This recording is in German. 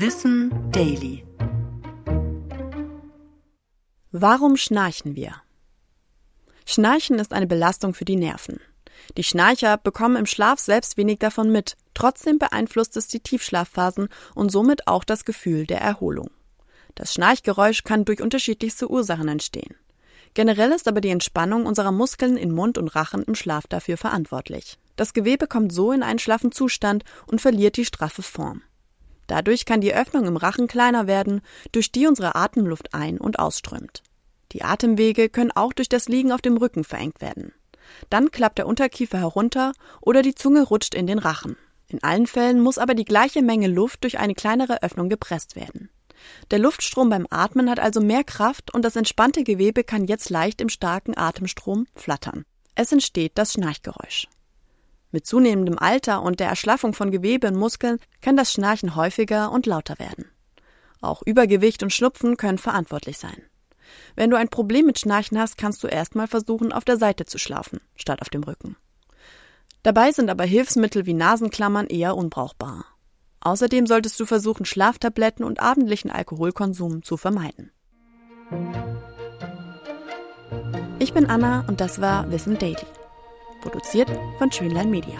Wissen Daily. Warum schnarchen wir? Schnarchen ist eine Belastung für die Nerven. Die Schnarcher bekommen im Schlaf selbst wenig davon mit, trotzdem beeinflusst es die Tiefschlafphasen und somit auch das Gefühl der Erholung. Das Schnarchgeräusch kann durch unterschiedlichste Ursachen entstehen. Generell ist aber die Entspannung unserer Muskeln in Mund und Rachen im Schlaf dafür verantwortlich. Das Gewebe kommt so in einen schlaffen Zustand und verliert die straffe Form. Dadurch kann die Öffnung im Rachen kleiner werden, durch die unsere Atemluft ein- und ausströmt. Die Atemwege können auch durch das Liegen auf dem Rücken verengt werden. Dann klappt der Unterkiefer herunter oder die Zunge rutscht in den Rachen. In allen Fällen muss aber die gleiche Menge Luft durch eine kleinere Öffnung gepresst werden. Der Luftstrom beim Atmen hat also mehr Kraft und das entspannte Gewebe kann jetzt leicht im starken Atemstrom flattern. Es entsteht das Schnarchgeräusch. Mit zunehmendem Alter und der Erschlaffung von Gewebe und Muskeln kann das Schnarchen häufiger und lauter werden. Auch Übergewicht und Schnupfen können verantwortlich sein. Wenn du ein Problem mit Schnarchen hast, kannst du erstmal versuchen, auf der Seite zu schlafen, statt auf dem Rücken. Dabei sind aber Hilfsmittel wie Nasenklammern eher unbrauchbar. Außerdem solltest du versuchen, Schlaftabletten und abendlichen Alkoholkonsum zu vermeiden. Ich bin Anna und das war Wissen Daily. Produziert von Schönlein Media.